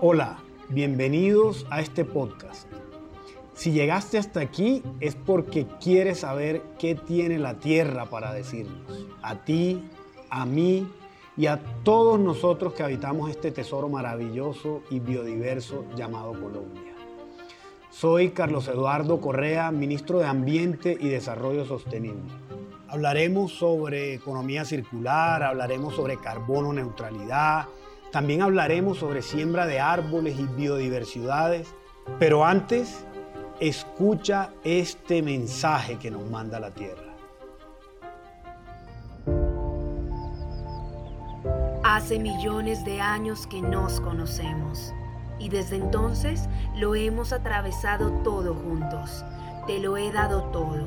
Hola, bienvenidos a este podcast. Si llegaste hasta aquí es porque quieres saber qué tiene la tierra para decirnos. A ti, a mí y a todos nosotros que habitamos este tesoro maravilloso y biodiverso llamado Colombia. Soy Carlos Eduardo Correa, ministro de Ambiente y Desarrollo Sostenible. Hablaremos sobre economía circular, hablaremos sobre carbono neutralidad, también hablaremos sobre siembra de árboles y biodiversidades, pero antes, escucha este mensaje que nos manda la Tierra. Hace millones de años que nos conocemos y desde entonces lo hemos atravesado todo juntos. Te lo he dado todo.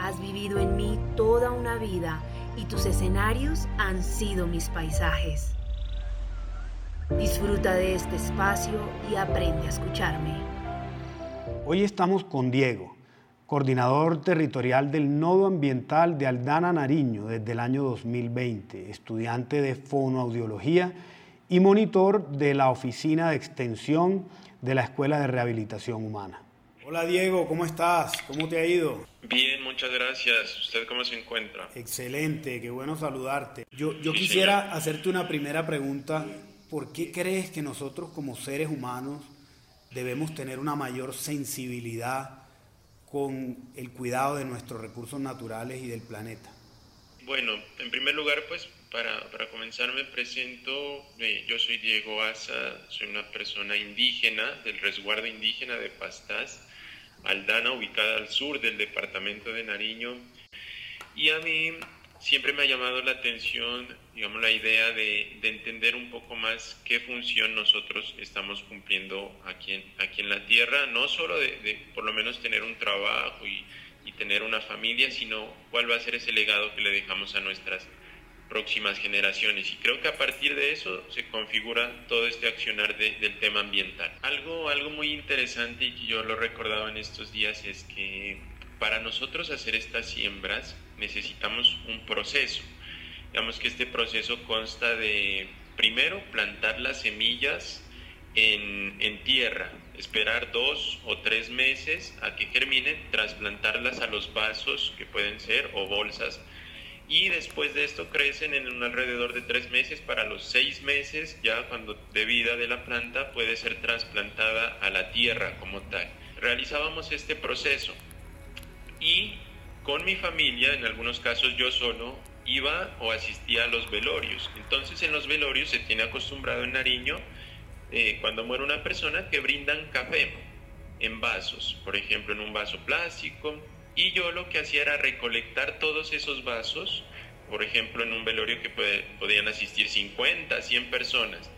Has vivido en mí toda una vida y tus escenarios han sido mis paisajes. Disfruta de este espacio y aprende a escucharme. Hoy estamos con Diego, coordinador territorial del Nodo Ambiental de Aldana Nariño desde el año 2020, estudiante de fonoaudiología y monitor de la Oficina de Extensión de la Escuela de Rehabilitación Humana. Hola Diego, ¿cómo estás? ¿Cómo te ha ido? Bien, muchas gracias. ¿Usted cómo se encuentra? Excelente, qué bueno saludarte. Yo, yo quisiera hacerte una primera pregunta ¿por qué crees que nosotros como seres humanos debemos tener una mayor sensibilidad con el cuidado de nuestros recursos naturales y del planeta? Bueno, en primer lugar, pues para, comenzar me presento, eh, yo soy Diego Asa, soy una persona indígena del resguardo indígena de Pastás, Aldana, ubicada al sur del departamento de Nariño, y a mí siempre me ha llamado la atención, digamos, la idea de, entender un poco más qué función nosotros estamos cumpliendo aquí en, aquí en la Tierra, no solo de, por lo menos tener un trabajo y, tener una familia, sino cuál va a ser ese legado que le dejamos a nuestras próximas generaciones. Y creo que a partir de eso se configura todo este accionar del tema ambiental. Algo, algo muy interesante y que yo lo recordaba en estos días es que para nosotros hacer estas siembras necesitamos un proceso. Digamos que este proceso consta de, primero, plantar las semillas en, tierra, esperar dos o tres meses a que germinen, trasplantarlas a los vasos que pueden ser o bolsas y después de esto crecen en un alrededor de tres meses. Para los seis meses, ya cuando de vida de la planta puede ser trasplantada a la tierra como tal. Realizábamos este proceso y con mi familia, en algunos casos yo solo, iba o asistía a los velorios. Entonces en los velorios se tiene acostumbrado en Nariño, eh, cuando muere una persona, que brindan café en vasos, por ejemplo en un vaso plástico. Y yo lo que hacía era recolectar todos esos vasos, por ejemplo en un velorio que podían asistir 50, 100 personas.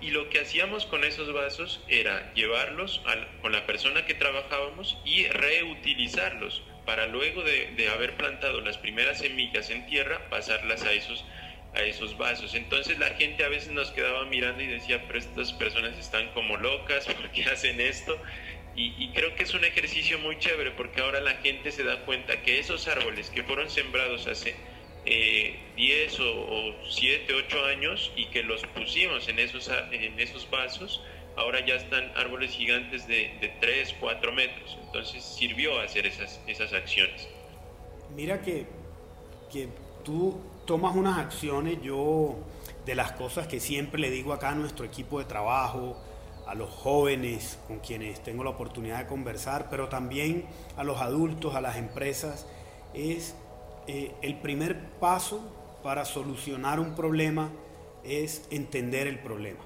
Y lo que hacíamos con esos vasos era llevarlos con la persona que trabajábamos y reutilizarlos para luego de, haber plantado las primeras semillas en tierra, pasarlas a esos, a esos vasos. Entonces la gente a veces nos quedaba mirando y decía, pero estas personas están como locas, ¿por qué hacen esto? Y, creo que es un ejercicio muy chévere porque ahora la gente se da cuenta que esos árboles que fueron sembrados hace 10 eh, o, 7, 8 años y que los pusimos en esos, en esos vasos, ahora ya están árboles gigantes de, de 3, 4 metros. Entonces sirvió hacer esas, acciones. Mira que, que tú tomas unas acciones, yo de las cosas que siempre le digo acá a nuestro equipo de trabajo, a los jóvenes con quienes tengo la oportunidad de conversar, pero también a los adultos, a las empresas, es eh, el primer paso para solucionar un problema es entender el problema.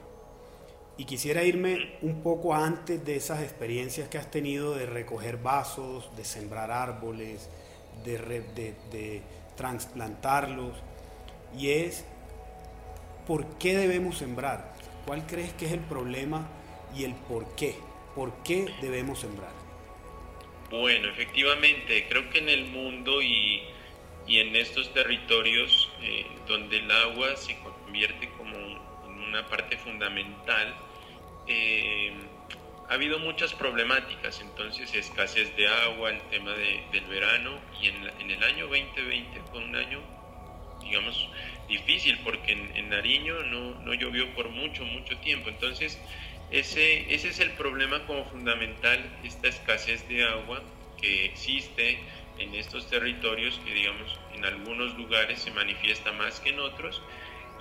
Y quisiera irme un poco antes de esas experiencias que has tenido de recoger vasos, de sembrar árboles, de, de, transplantarlos. Y es, ¿por qué debemos sembrar? ¿Cuál crees que es el problema y el por qué? ¿Por qué debemos sembrar? Bueno, efectivamente, creo que en el mundo y, en estos territorios eh, donde el agua se convierte como en una parte fundamental, eh, ha habido muchas problemáticas, entonces escasez de agua, el tema del verano y en, el año 2020 fue un año, digamos, difícil porque en, Nariño no, no, llovió por mucho, mucho tiempo. Entonces, ese, ese es el problema como fundamental, esta escasez de agua que existe en estos territorios que digamos en algunos lugares se manifiesta más que en otros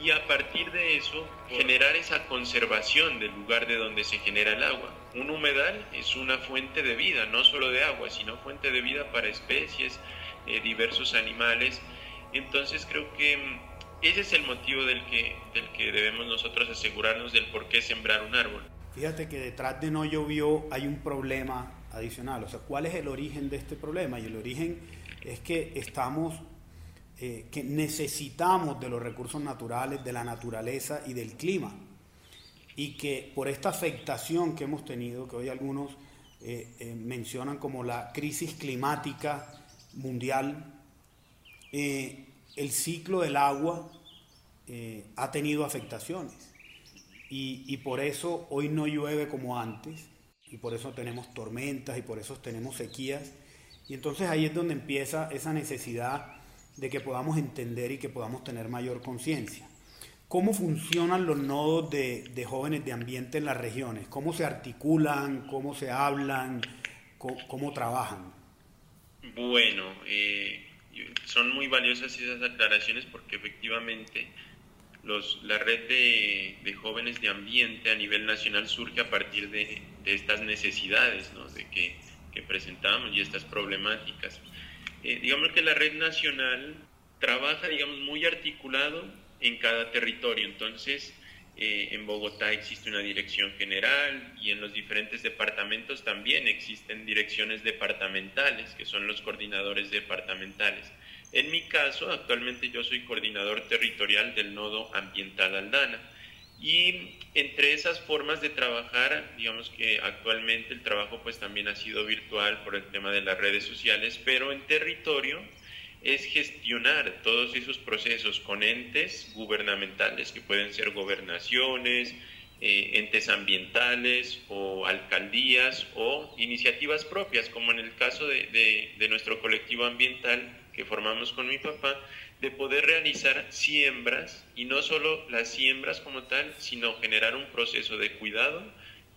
y a partir de eso generar esa conservación del lugar de donde se genera el agua. Un humedal es una fuente de vida, no solo de agua, sino fuente de vida para especies, eh, diversos animales. Entonces creo que mm, ese es el motivo del que, del que debemos nosotros asegurarnos del por qué sembrar un árbol. Fíjate que detrás de no llovió hay un problema adicional. O sea, ¿cuál es el origen de este problema? Y el origen es que estamos, eh, que necesitamos de los recursos naturales, de la naturaleza y del clima. Y que por esta afectación que hemos tenido, que hoy algunos eh, eh, mencionan como la crisis climática mundial, el ciclo del agua ha tenido afectaciones. Y, y por eso hoy no llueve como antes y por eso tenemos tormentas y por eso tenemos sequías. Y entonces ahí es donde empieza esa necesidad de que podamos entender y que podamos tener mayor conciencia. ¿Cómo funcionan los nodos de, jóvenes de ambiente en las regiones? ¿Cómo se articulan? ¿Cómo se hablan? ¿Cómo, trabajan? Bueno, eh, son muy valiosas esas aclaraciones porque efectivamente la red de, jóvenes de ambiente a nivel nacional surge a partir de, estas necesidades de que, presentamos y estas problemáticas. Eh, digamos que la red nacional trabaja digamos, muy articulado en cada territorio. Entonces, eh, en Bogotá existe una dirección general y en los diferentes departamentos también existen direcciones departamentales, que son los coordinadores departamentales. En mi caso, actualmente yo soy coordinador territorial del nodo ambiental Aldana. Y entre esas formas de trabajar, digamos que actualmente el trabajo pues también ha sido virtual por el tema de las redes sociales, pero en territorio es gestionar todos esos procesos con entes gubernamentales, que pueden ser gobernaciones, eh, entes ambientales o alcaldías o iniciativas propias, como en el caso de, de nuestro colectivo ambiental que formamos con mi papá, de poder realizar siembras y no solo las siembras como tal, sino generar un proceso de cuidado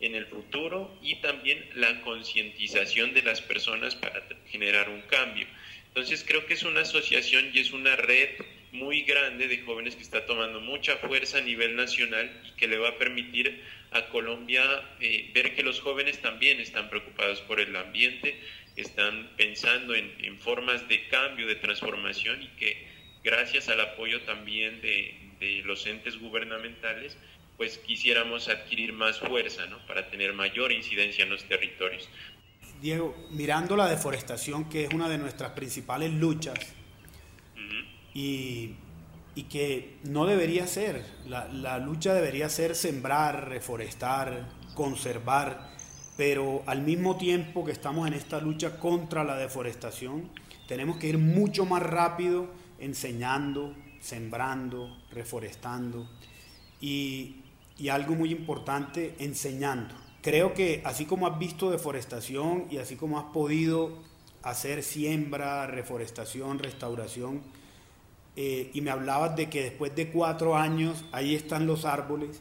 en el futuro y también la concientización de las personas para generar un cambio. Entonces creo que es una asociación y es una red muy grande de jóvenes que está tomando mucha fuerza a nivel nacional y que le va a permitir a Colombia eh, ver que los jóvenes también están preocupados por el ambiente, están pensando en, formas de cambio, de transformación y que gracias al apoyo también de, los entes gubernamentales, pues quisiéramos adquirir más fuerza ¿no? para tener mayor incidencia en los territorios. Diego, mirando la deforestación, que es una de nuestras principales luchas, y, y, que no debería ser, la, la lucha debería ser sembrar, reforestar, conservar, pero al mismo tiempo que estamos en esta lucha contra la deforestación, tenemos que ir mucho más rápido enseñando, sembrando, reforestando y, algo muy importante, enseñando. Creo que así como has visto deforestación y así como has podido hacer siembra, reforestación, restauración, eh, y me hablabas de que después de cuatro años ahí están los árboles,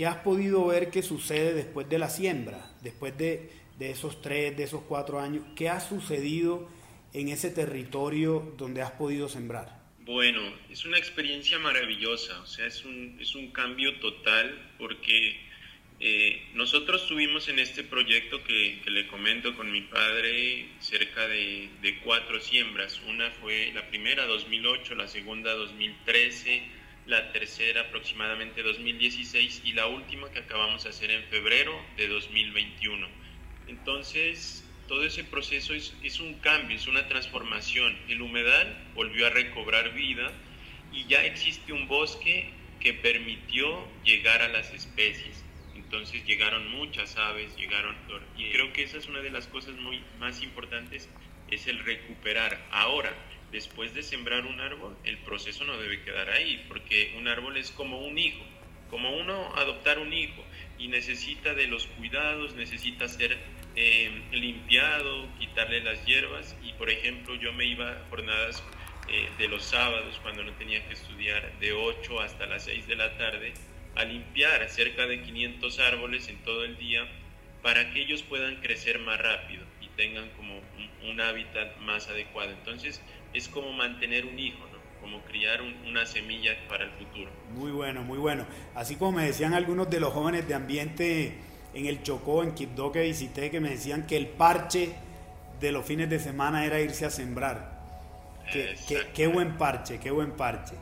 ¿Qué has podido ver que sucede después de la siembra? Después de, esos tres, de esos cuatro años, ¿qué ha sucedido en ese territorio donde has podido sembrar? Bueno, es una experiencia maravillosa, o sea, es un, es un cambio total porque eh, nosotros tuvimos en este proyecto que, le comento con mi padre cerca de, de, cuatro siembras. Una fue la primera 2008, la segunda 2013 la tercera aproximadamente 2016 y la última que acabamos de hacer en febrero de 2021. Entonces, todo ese proceso es, un cambio, es una transformación. El humedal volvió a recobrar vida y ya existe un bosque que permitió llegar a las especies. Entonces llegaron muchas aves, llegaron... Y creo que esa es una de las cosas muy, más importantes, es el recuperar. Ahora, después de sembrar un árbol, el proceso no debe quedar ahí, porque un árbol es como un hijo, como uno adoptar un hijo y necesita de los cuidados, necesita ser eh, limpiado, quitarle las hierbas y por ejemplo yo me iba a jornadas eh, de los sábados, cuando no tenía que estudiar, de 8 hasta las 6 de la tarde, a limpiar cerca de 500 árboles en todo el día para que ellos puedan crecer más rápido y tengan como un, hábitat más adecuado. Entonces es como mantener un hijo, ¿no? como criar una semilla para el futuro. Muy bueno, muy bueno. Así como me decían algunos de los jóvenes de ambiente en el Chocó, en Quibdó que visité, que me decían que el parche de los fines de semana era irse a sembrar. Qué, buen parche, qué buen parche.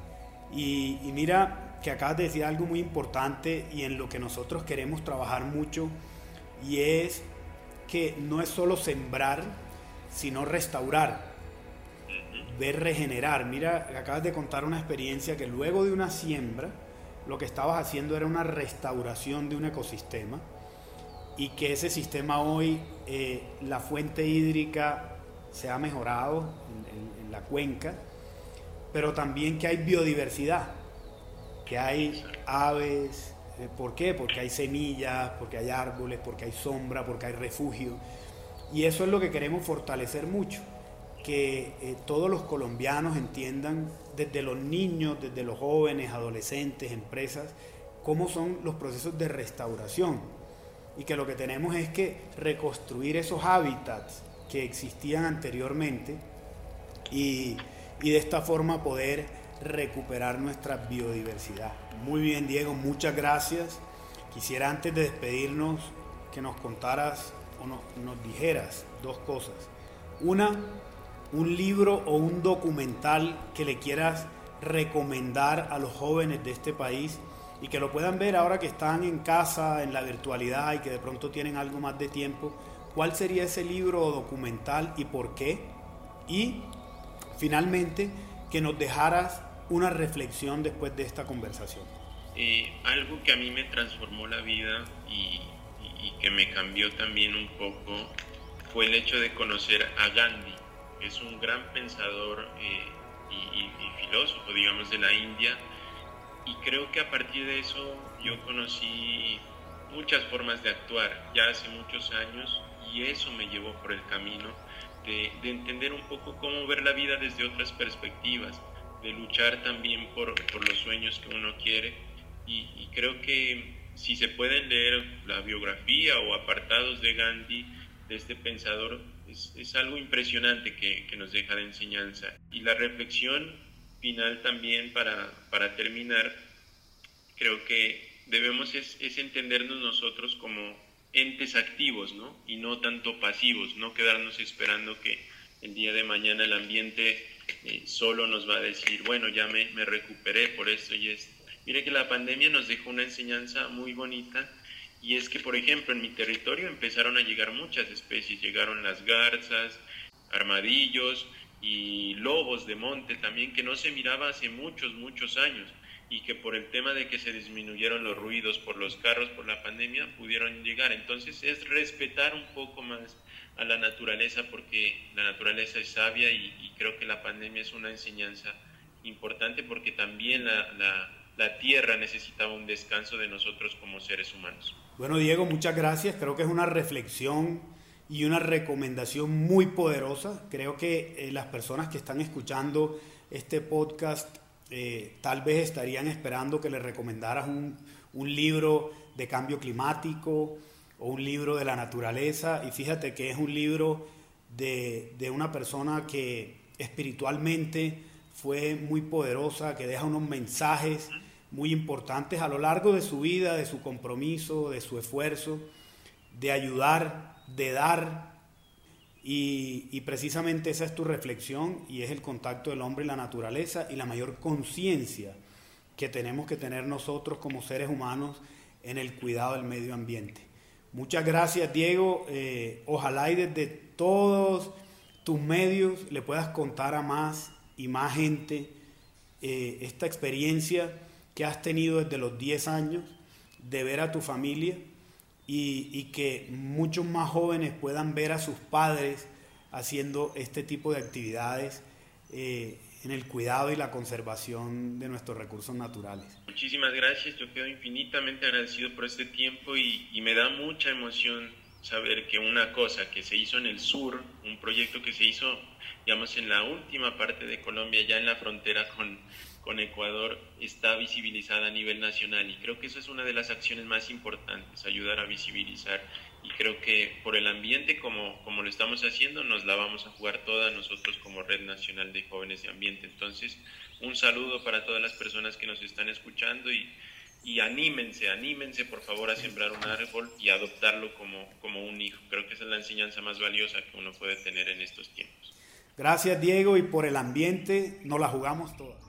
Y, y mira que acabas de decir algo muy importante y en lo que nosotros queremos trabajar mucho y es que no es solo sembrar, sino restaurar, ver regenerar. Mira, acabas de contar una experiencia que luego de una siembra, lo que estabas haciendo era una restauración de un ecosistema y que ese sistema hoy, eh, la fuente hídrica se ha mejorado en la cuenca, pero también que hay biodiversidad, que hay aves, eh, ¿Por qué? Porque hay semillas, porque hay árboles, porque hay sombra, porque hay refugio. Y eso es lo que queremos fortalecer mucho, que eh, todos los colombianos entiendan, desde los niños, desde los jóvenes, adolescentes, empresas, cómo son los procesos de restauración. Y que lo que tenemos es que reconstruir esos hábitats que existían anteriormente y, y de esta forma poder recuperar nuestra biodiversidad. Muy bien, Diego, muchas gracias. Quisiera antes de despedirnos que nos contaras o nos dijeras dos cosas. Una, un libro o un documental que le quieras recomendar a los jóvenes de este país y que lo puedan ver ahora que están en casa, en la virtualidad y que de pronto tienen algo más de tiempo. ¿Cuál sería ese libro o documental y por qué? Y finalmente, que nos dejaras una reflexión después de esta conversación? Eh, algo que a mí me transformó la vida y, que me cambió también un poco fue el hecho de conocer a Gandhi, que es un gran pensador eh, y, filósofo, digamos, de la India. Y creo que a partir de eso yo conocí muchas formas de actuar ya hace muchos años y eso me llevó por el camino de, de entender un poco cómo ver la vida desde otras perspectivas de luchar también por, por, los sueños que uno quiere. Y, creo que si se pueden leer la biografía o apartados de Gandhi, de este pensador, es, es algo impresionante que, que, nos deja de enseñanza. Y la reflexión final también para, para terminar, creo que debemos es, entendernos nosotros como entes activos, ¿no? Y no tanto pasivos, no quedarnos esperando que el día de mañana el ambiente eh, solo nos va a decir, bueno, ya me, me recuperé por esto y esto. Mire que la pandemia nos dejó una enseñanza muy bonita y es que, por ejemplo, en mi territorio empezaron a llegar muchas especies, llegaron las garzas, armadillos y lobos de monte también, que no se miraba hace muchos, muchos años y que por el tema de que se disminuyeron los ruidos por los carros, por la pandemia, pudieron llegar. Entonces es respetar un poco más a la naturaleza porque la naturaleza es sabia y, creo que la pandemia es una enseñanza importante porque también la, la, tierra necesitaba un descanso de nosotros como seres humanos. Bueno, Diego, muchas gracias. Creo que es una reflexión y una recomendación muy poderosa. Creo que eh, las personas que están escuchando este podcast eh, tal vez estarían esperando que les recomendaras un, un libro de cambio climático, o un libro de la naturaleza y fíjate que es un libro de, de una persona que espiritualmente fue muy poderosa, que deja unos mensajes muy importantes a lo largo de su vida, de su compromiso, de su esfuerzo, de ayudar, de dar. Y, precisamente esa es tu reflexión y es el contacto del hombre y la naturaleza y la mayor conciencia que tenemos que tener nosotros como seres humanos en el cuidado del medio ambiente. Muchas gracias, Diego. Eh, ojalá y desde todos tus medios le puedas contar a más y más gente eh, esta experiencia que has tenido desde los 10 años de ver a tu familia y, que muchos más jóvenes puedan ver a sus padres haciendo este tipo de actividades eh, en el cuidado y la conservación de nuestros recursos naturales. Muchísimas gracias, yo quedo infinitamente agradecido por este tiempo y, me da mucha emoción saber que una cosa que se hizo en el sur, un proyecto que se hizo, digamos, en la última parte de Colombia, ya en la frontera con, con Ecuador, está visibilizada a nivel nacional. Y creo que eso es una de las acciones más importantes, ayudar a visibilizar. Y creo que por el ambiente, como, como lo estamos haciendo, nos la vamos a jugar toda nosotros como Red Nacional de Jóvenes de Ambiente. Entonces, un saludo para todas las personas que nos están escuchando y y anímense, anímense por favor a sembrar un árbol y adoptarlo como, como un hijo. Creo que esa es la enseñanza más valiosa que uno puede tener en estos tiempos. Gracias Diego y por el ambiente nos la jugamos todas.